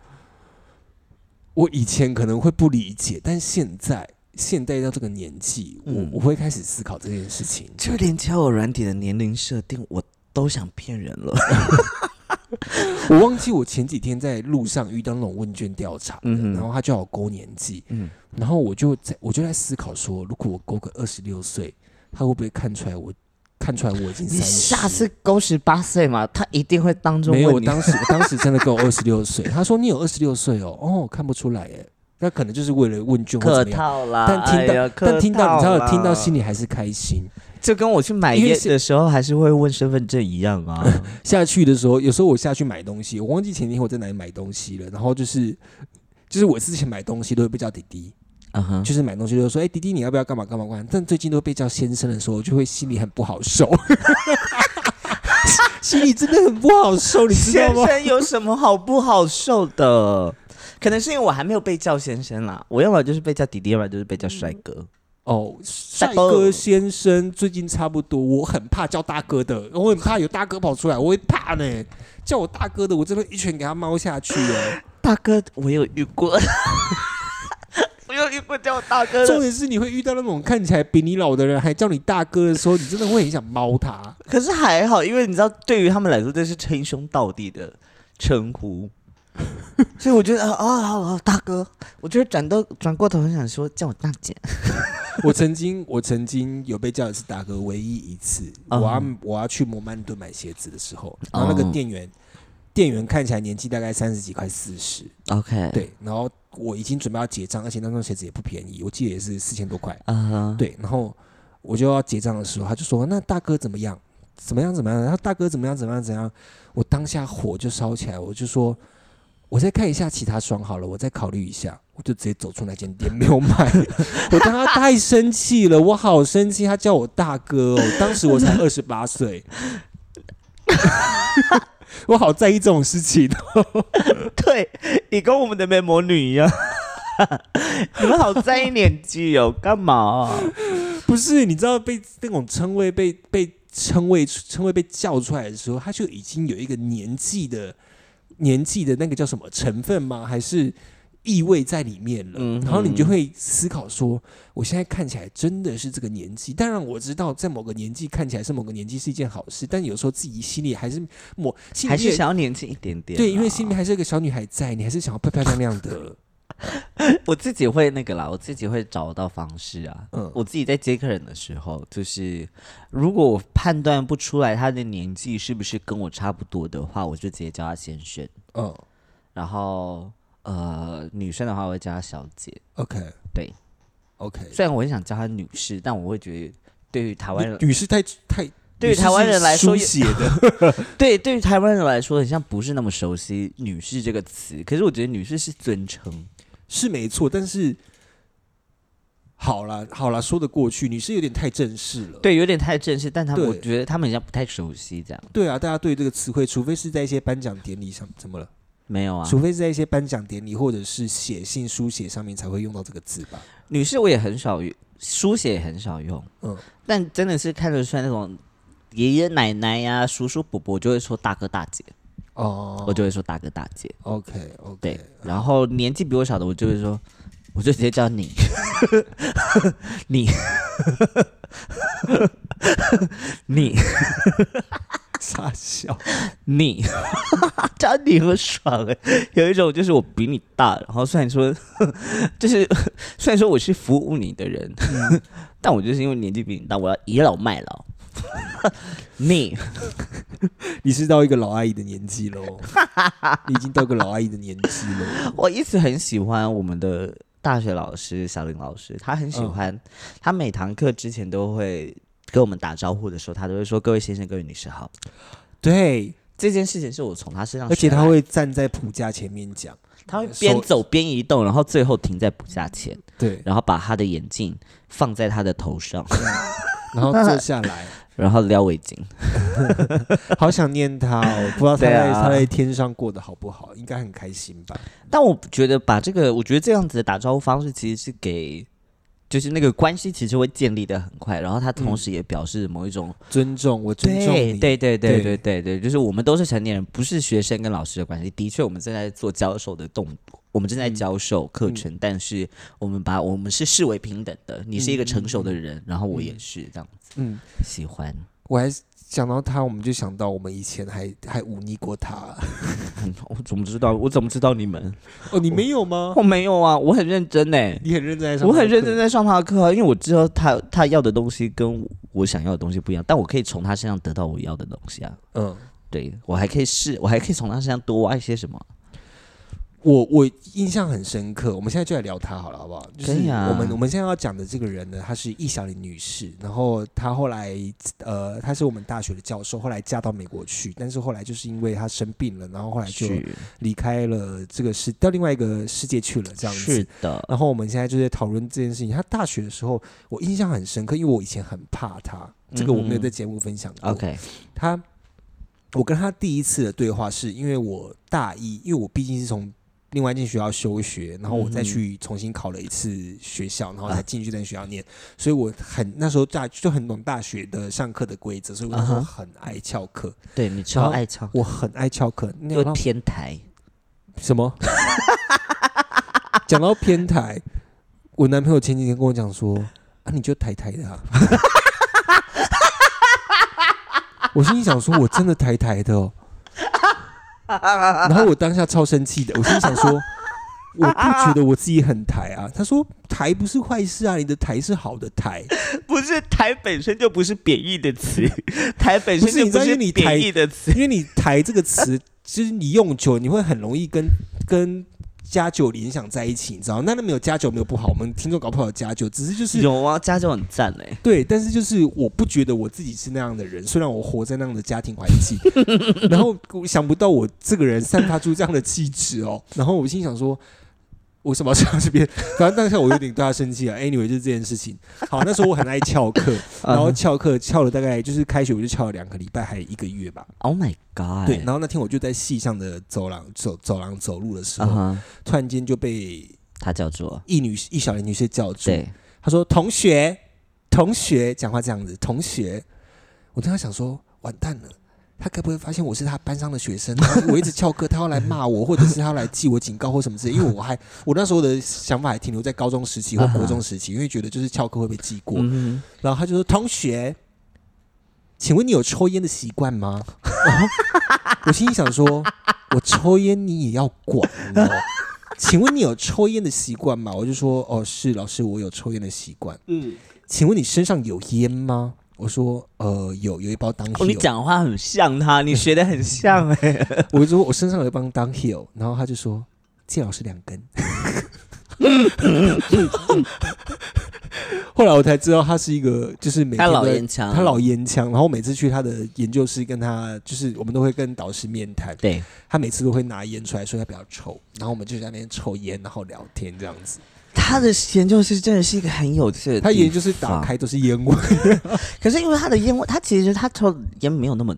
我以前可能会不理解，但现在现在到这个年纪，我嗯我会开始思考这件事情。就连交友软体的年龄设定，我都想骗人了。我忘记我前几天在路上遇到那种问卷调查，嗯然后他叫我勾年纪，嗯，然后我就在我就在思考说，如果我勾个二十六岁，他会不会看出来我看出来我已经三十？下次勾十八岁嘛，他一定会当中没有，我当时我当时 真的够二十六岁。他说你有二十六岁哦，哦，看不出来耶。那可能就是为了问卷或客怎么样。套啦，但听到、哎但听到你知道，听到心里里还是开心。就跟我去买烟的时候还是会问身份证一样啊。下去的时候，有时候我下去买东西，我忘记前天我在哪里买东西了。然后就是就是我之前买东西都会被叫弟弟，嗯哼，就是买东西就说：“哎、弟弟，你要不要干嘛干嘛干嘛？”但最近都被叫先生的时候，我就会心里很不好受，心里真的很不好受，你知道先吗？生有什么好不好受的？可能是因为我还没有被叫先生啦，我要么就是被叫弟弟，要么就是被叫帅哥。哦，帅哥先生最近差不多，我很怕叫大哥的，我很怕有大哥跑出来，我会怕呢。叫我大哥的，我真的一拳给他猫下去哦。大哥，我有遇过，我有遇过叫我大哥，重点是你会遇到那种看起来比你老的人，还叫你大哥的时候，你真的会很想猫他。可是还好，因为你知道，对于他们来说，这是称兄道弟的称呼。所以我觉得啊啊啊，大哥，我觉得转到转过头很想说叫我大姐。我曾经，我曾经有被叫一次大哥，唯一一次，嗯我要我要去摩曼顿买鞋子的时候，然后那个哦店员，店员看起来年纪大概三十几，快四十，OK，，对，然后我已经准备要结账，而且那双鞋子也不便宜，我记得也是四千多块，啊哈，对，然后我就要结账的时候，他就说：“那大哥怎么样？怎么样？怎么样？”然后大哥怎么样？怎么样？怎样？我当下火就烧起来，我就说：“我再看一下其他双好了，我再考虑一下。”我就直接走出那间店，没有买。我当他太生气了，我好生气，他叫我大哥哦。当时我才 二十八岁，我好在意这种事情哦。对你跟我们的美魔女一样，你们好在意年纪哦，干嘛啊、不是，你知道被那种称谓被被称谓称谓被叫出来的时候，他就已经有一个年纪的年纪的那个叫什么成分吗？还是意味在里面了？嗯然后你就会思考说，我现在看起来真的是这个年纪。当然我知道，在某个年纪看起来是某个年纪是一件好事，但有时候自己心里还是某心里还是面想要年轻一点点啊、对，因为心里还是一个小女孩在，你还是想要漂漂亮亮的。我自己会那个啦，我自己会找到方式啊。嗯我自己在接客人的时候，就是如果我判断不出来他的年纪是不是跟我差不多的话，我就直接叫他先生。嗯然后呃，女生的话我会叫她小姐。，OK 对 OK。虽然我很想叫她女士，但我会觉得对于台湾人，女女士太太对于台湾人来说写的。对对于台湾人来说，很像不是那么熟悉“女士”这个词。可是我觉得“女士”是尊称。是没错，但是好啦好啦，说得过去。女士有点太正式了。对，有点太正式，但他们对我觉得他们好像不太熟悉这样。对啊，大家对这个词汇，除非是在一些颁奖典礼上，怎么了？没有啊，除非是在一些颁奖典礼或者是写信书写上面才会用到这个字吧。女士我也很少用，书写也很少用，嗯，但真的是看得出来那种爷爷奶奶呀、叔叔伯伯，就会说大哥大姐，哦。我就会说大哥大姐。OK OK，对，然后年纪比我小的，我就会说，我就直接叫你，你，你，傻笑。你，叫你很爽哎、有一种就是我比你大，然后虽然说，就是虽然说我是服务你的人，但我就是因为年纪比你大，我要倚老卖老。你，你是到一个老阿姨的年纪喽，你已经到一个老阿姨的年纪了。我一直很喜欢我们的大学老师小林老师，他很喜欢，他每堂课之前都会跟我们打招呼的时候，他都会说：“各位先生，各位女士好。对，”这件事情是我从他身上，而且他，会站在谱架前面讲。他会边走边移动，然后最后停在补架前，对，然后把他的眼镜放在他的头上，然后坐下来，然后撩围巾。好想念他哦，不知道他在、啊他在天上过得好不好，应该很开心吧？但我觉得把这个，我觉得这样子的打招呼方式，其实是给。就是那个关系其实会建立的很快，然后他同时也表示某一种尊重，我尊重你。对对对对对对，就是我们都是成年人，不是学生跟老师的关系。的确，我们正在做教授的动，我们正在教授课程，但是我们把我们是视为平等的。你是一个成熟的人，然后我也是这样子。嗯，喜欢。我还是。想到他，我们就想到我们以前还还忤逆过他。嗯 我怎么知道？我怎么知道你们？哦，你没有吗？我没有啊，我很认真呢。你很认真在上，我很认真。在上他的课啊，因为我知道他他要的东西跟我想要的东西不一样，但我可以从他身上得到我要的东西啊。嗯，对我还可以试，我还可以从他身上多挖一些什么。我我印象很深刻。我们现在就来聊他好了，好不好？就是可以啊我们我们现在要讲的这个人呢，她是易小玲女士，然后她后来呃，她是我们大学的教授，后来嫁到美国去，但是后来就是因为她生病了，然后后来就离开了这个世，到另外一个世界去了，这样子是。的，然后我们现在就在讨论这件事情。她大学的时候，我印象很深刻，因为我以前很怕她。这个我没有在节目分享过。OK，她，我跟他第一次的对话是因为我大一，因为我毕竟是从另外一间学校休学，然后我再去重新考了一次学校，然后才进去在学校念，所以我很那时候大就很懂大学的上课的规则，所以我那时候啊很爱翘课，对你超爱翘，我很爱翘课。那又偏台，什么？讲到偏台，我男朋友前几天跟我讲说：“啊，你就台台的啊。”我心里想说：“我真的台台的哦。” 然后我当下超生气的，我心想说：“ 我不觉得我自己很台啊。”他说：“台不是坏事啊，你的台是好的台。不是台本身就不是贬义的词，台本身就不是贬义的词，因为你‘台’这个词，其实你用久，你会很容易跟跟加九联想在一起，你知道？那那没有加九没有不好，我们听众搞不好有加九，只是就是有啊，家就很赞哎，对，但是就是我不觉得我自己是那样的人，虽然我活在那样的家庭环境，然后我想不到我这个人散发出这样的气质哦，然后我心想说。为什么要讲到这边？反正当下我有点对他生气啊。Anyway，就是这件事情。好，那时候我很爱翘课，然后翘课翘了大概就是开学我就翘了两个礼拜，还有一个月吧。，Oh my God，对，然后那天我就在系上的走廊走走廊走路的时候，突然间就被他叫做一女一小林女生叫住，对，她说：“同学，同学，讲话这样子，同学。”我当时想说，完蛋了。他该不会发现我是他班上的学生？我一直翘课，他要来骂我，或者是他要来记我警告或什么之类。因为我还我那时候的想法还停留在高中时期或国中时期，因为觉得就是翘课会被记过。嗯然后他就说：“同学，请问你有抽烟的习惯吗？” 我心里想说：“我抽烟你也要管哦？请问你有抽烟的习惯吗？”我就说：“哦，是老师，我有抽烟的习惯。”嗯，请问你身上有烟吗？我说：“呃，有，有一包当哦，你。讲话很像他，你学的很像哎，我就说：“我身上有一包当 hill。”然后他就说：“借老师两根。”后来我才知道他是一个，就是他老烟枪，他老烟枪，然后每次去他的研究室跟他，就是我们都会跟导师面谈，对，他每次都会拿烟出来说他比较抽，然后我们就在那边抽烟，然后聊天这样子。他的研究室真的是一个很有趣的，他研究室打开都是烟味，可是因为他的烟味，他其实他抽的烟没有那么，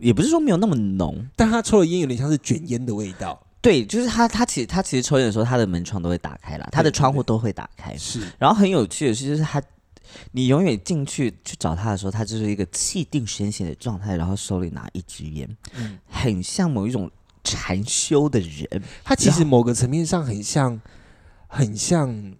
也不是说没有那么浓，但他抽的烟有点像是卷烟的味道。对，就是他他其实他其实抽烟的时候，他的门窗都会打开啦，他的窗户都会打开。是，然后很有趣的是，就是他你永远进去去找他的时候，他就是一个气定神闲的状态，然后手里拿一支烟，嗯，很像某一种禅修的人。他其实某个层面上很像，很像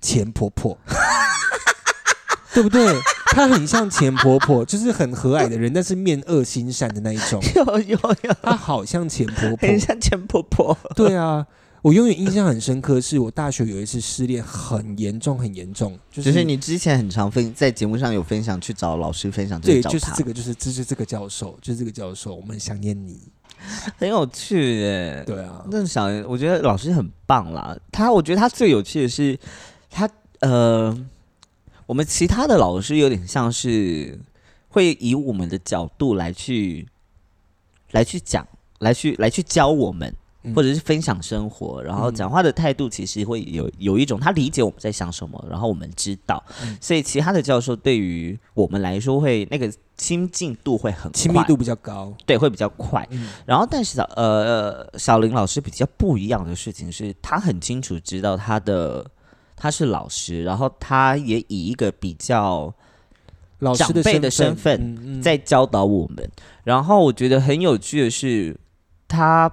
钱婆婆，对不对？她很像钱婆婆，就是很和蔼的人，但是面恶心善的那一种。有有有，她好像钱婆婆，很像钱婆婆。对啊，我永远印象很深刻，是我大学有一次失恋，很严重，很严重，就就是是你之前很常分在节目上有分享去找老师分享，对，就是这个，就是就是这个教授，就是这个教授，我们很想念你。很有趣耶。对啊，那想，我觉得老师很棒啦。他，我觉得他最有趣的是，他呃，我们其他的老师有点像是会以我们的角度来去来去讲，来去来去教我们，嗯或者是分享生活，然后嗯。讲话的态度其实会有有一种他理解我们在想什么，然后我们知道，嗯。所以其他的教授对于我们来说会那个亲近度会很快。亲密度比较高。对会比较快。嗯。然后，但是小呃小林老师比较不一样的事情是，他很清楚知道他的他是老师，然后他也以一个比较老师的长辈的身身份在教导我们。然后我觉得很有趣的是，他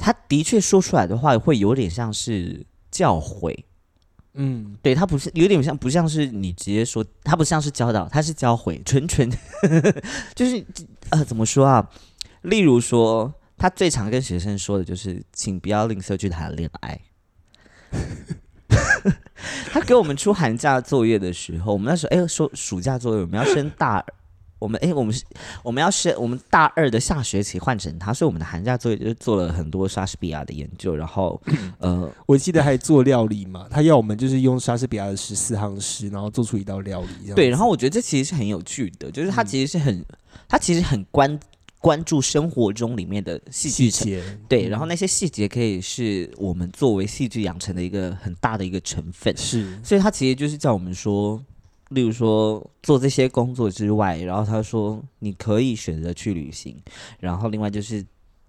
他的确说出来的话会有点像是教诲，嗯，对他不是有点像不像是你直接说，他不像是教导，他是教诲，纯纯 就是呃怎么说啊？例如说，他最常跟学生说的就是，请不要吝啬去谈恋爱。他给我们出寒假作业的时候，我们那时候哎说暑假作业我们要升大二，我们哎我们是我们要是我们大二的下学期换成他，所以我们的寒假作业就做了很多莎士比亚的研究，然后 呃我记得还做料理嘛，他要我们就是用莎士比亚的十四行诗，然后做出一道料理。对，然后我觉得这其实是很有趣的，就是他其实是很，他其实很关关注生活中里面的细节，对，嗯然后那些细节可以是我们作为戏剧养成的一个很大的一个成分，是所以他其实就是叫我们说，例如说做这些工作之外，然后他说你可以选择去旅行，然后另外就是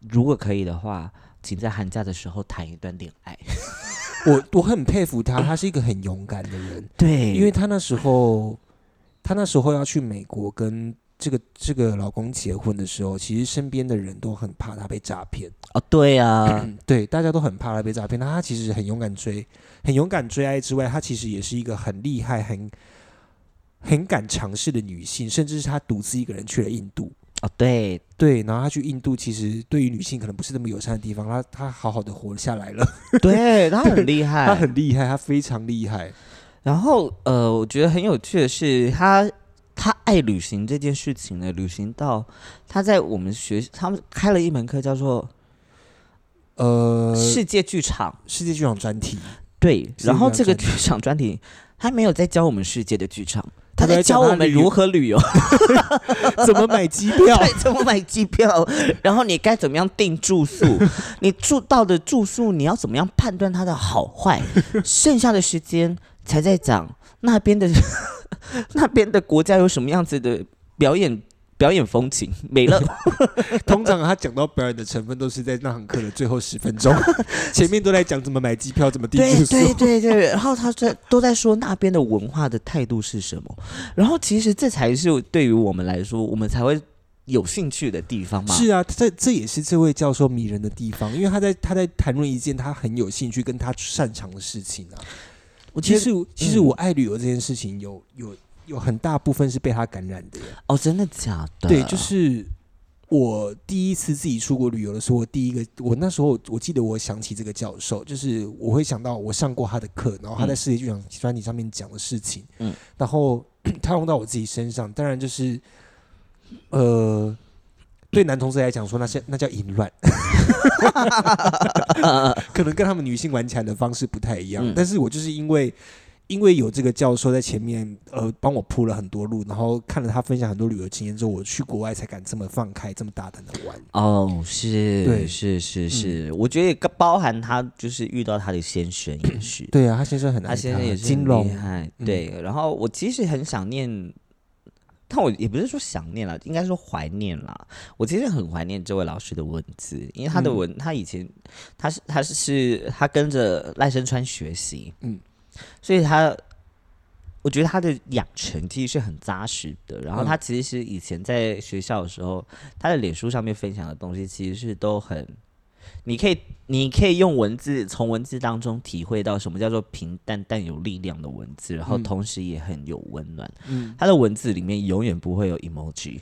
如果可以的话，请在寒假的时候谈一段恋爱，我我很佩服他，他是一个很勇敢的人，对因为他那时候他那时候要去美国跟这个这个老公结婚的时候，其实身边的人都很怕他被诈骗。哦对啊，嗯，对，大家都很怕他被诈骗。那他其实很勇敢追，很勇敢追爱之外，他其实也是一个很厉害、很很敢尝试的女性，甚至是她独自一个人去了印度。哦对，对，然后她去印度，其实对于女性可能不是那么友善的地方，她她好好的活下来了。对，她很厉害，她很厉害，她非常厉害。然后呃，我觉得很有趣的是，她她爱旅行这件事情呢，旅行到她在我们学他们开了一门课叫做呃，世界剧场，世界剧场专题，对，然后这个剧场专题，他没有在教我们世界的剧场，他他在在教我们如何旅游，怎么买机票？对，怎么买机票，然后你该怎么样订住宿，你住到的住宿你要怎么样判断它的好坏，剩下的时间才在讲那边的那边的国家有什么样子的表演表演风情，没了。通常他讲到表演的成分都是在那堂课的最后十分钟，前面都在讲怎么买机票、怎么订对住宿。对对对，然后他在都在说那边的文化的态度是什么，然后其实这才是对于我们来说，我们才会有兴趣的地方嘛。是啊，这这也是这位教授迷人的地方，因为他在他在谈论一件他很有兴趣跟他擅长的事情啊。我其实其实嗯我爱旅游这件事情有有有很大部分是被他感染的耶。哦，真的假的？对，就是我第一次自己出国旅游的时候，我第一个我那时候我记得我想起这个教授，就是我会想到我上过他的课，然后他在嗯世界剧场专题上面讲的事情，嗯，然后 他用到我自己身上，当然就是呃。对男同志来讲，说那些那叫淫乱，可能跟他们女性玩起来的方式不太一样。嗯但是我就是因为因为有这个教授在前面，呃，帮我铺了很多路，然后看了他分享很多旅游经验之后，我去国外才敢这么放开、这么大胆的玩。哦，是，对是是是，我觉得也包含他就是遇到他的先生也是，对啊，他先生很爱他先生也是厉，害，嗯对。然后我其实很想念，但我也不是说想念了，应该说怀念啦。我其实很怀念这位老师的文字，因为他的嗯文，他以前他是他是是他跟着赖声川学习，嗯，所以他。我觉得他的养成其实是很扎实的，然后嗯他其实以前在学校的时候，他的脸书上面分享的东西其实是都很，你可以你可以用文字从文字当中体会到什么叫做平淡但有力量的文字，然后嗯同时也很有温暖。嗯，他的文字里面永远不会有 emoji，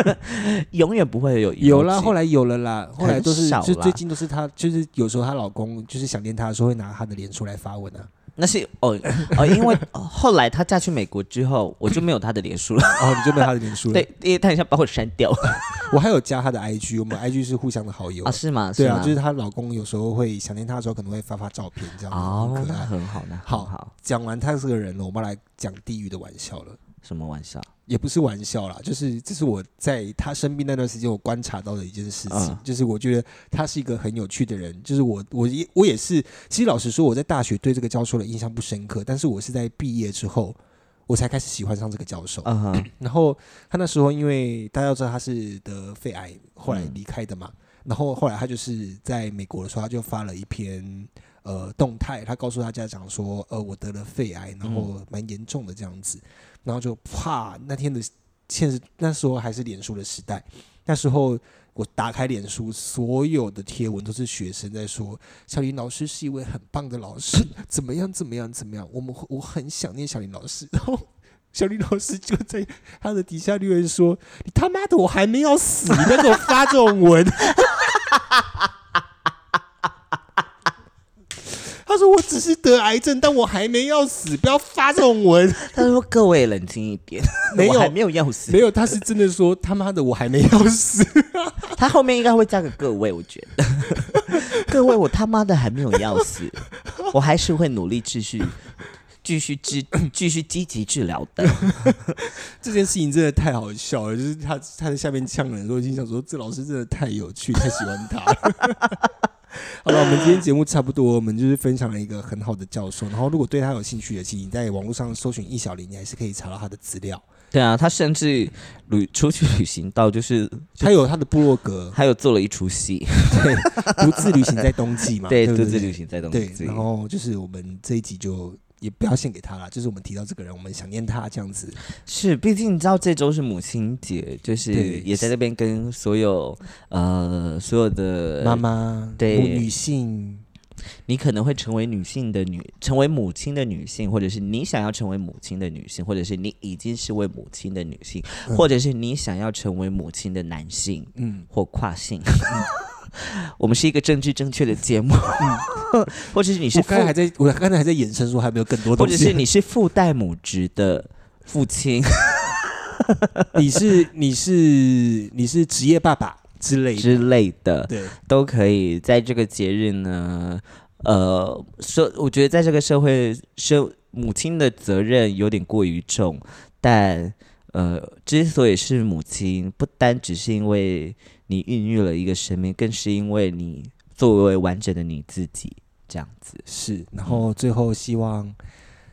永远不会有 emoji。有啦，后来有了啦，后来都是最近都是她，就是有时候她老公就是想念她的时候会拿她的脸出来发文啊。那是哦哦，因为哦后来她嫁去美国之后，我就没有她的脸书了。哦，你就没有她的脸书了？对，，因为她很想把我删掉 我还有加她的 IG，我们 IG 是互相的好友。啊？是吗？对啊，就是她老公有时候会想念她的时候，可能会发发照片这样子，哦，那很可爱。很好，呢好好。讲完他这个人了，我们来讲地狱的玩笑了。什么玩笑？也不是玩笑啦，就是这是我在他生病那段时间我观察到的一件事情，嗯就是我觉得他是一个很有趣的人，就是我我也我也是，其实老实说我在大学对这个教授的印象不深刻，但是我是在毕业之后我才开始喜欢上这个教授。然后他那时候因为大家都知道他是得肺癌，后来离开的嘛，然后后来他就是在美国的时候他就发了一篇。呃，动态，他告诉他家长说，呃，我得了肺癌，然后蛮严重的这样子，然后就啪，那天的现实那时候还是脸书的时代，那时候我打开脸书，所有的贴文都是学生在说，小林老师是一位很棒的老师，怎么样怎么样怎么样，我们我很想念小林老师，然后。小林老师就在他的底下留言说：“你他妈的，我还没有死，你不要给我发这种文。”他说：“我只是得癌症，但我还没要死，不要发这种文。他说：“各位冷静一点，没有没有要死。没有，他是真的说他妈的，我还没要死。他后面应该会加个各位，我觉得各位，我他妈的还没有要死，我还是会努力继续继续治继续积极治疗的。这件事情真的太好笑了，就是他他在下面呛人的时候，已经想说这老师真的太有趣，太喜欢他了。好了，我们今天节目差不多，我们就是分享了一个很好的教授。然后，如果对他有兴趣的，其实你在网络上搜寻易小林，你还是可以查到他的资料。对啊，他甚至旅出去旅行到就是他有他的部落格，还有做了一出戏，对，独自旅行在冬季嘛，对，对对独自旅行在冬对，然。后就是我们这一集就也不要献给他了，就是我们提到这个人，我们想念他这样子。是，毕竟你知道这周是母亲节，就是也在这边跟所有呃所有的妈妈，对。女性，你可能会成为女性的女，成为母亲的女性，或者是你想要成为母亲的女性，或者是你已经是位母亲的女性，嗯。或者是你想要成为母亲的男性嗯，或跨性。我们是一个政治正确的节目，或者是你是我刚才还在，我刚才还在延伸说还没有更多 或东西。者是你是父代母职的父亲。你是你是你是职业爸爸之类，之类的，对，都可以在这个节日呢，呃，社我觉得在这个社会，社母亲的责任有点过于重，但呃，之所以是母亲，不单只是因为你孕育了一个生命，更是因为你作为完整的你自己这样子。是。然后最后希望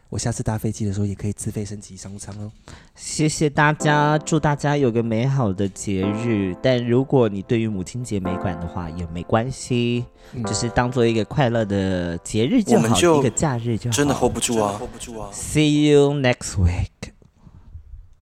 我下次搭飞机的时候也可以自费升级商务舱哦。谢谢大家，祝大家有个美好的节日。但如果你对于母亲节没管的话，也没关系，嗯就是当做一个快乐的节日就好，我们就一个假日就好。真的 hold 不住啊 hold 不住啊！See you next week.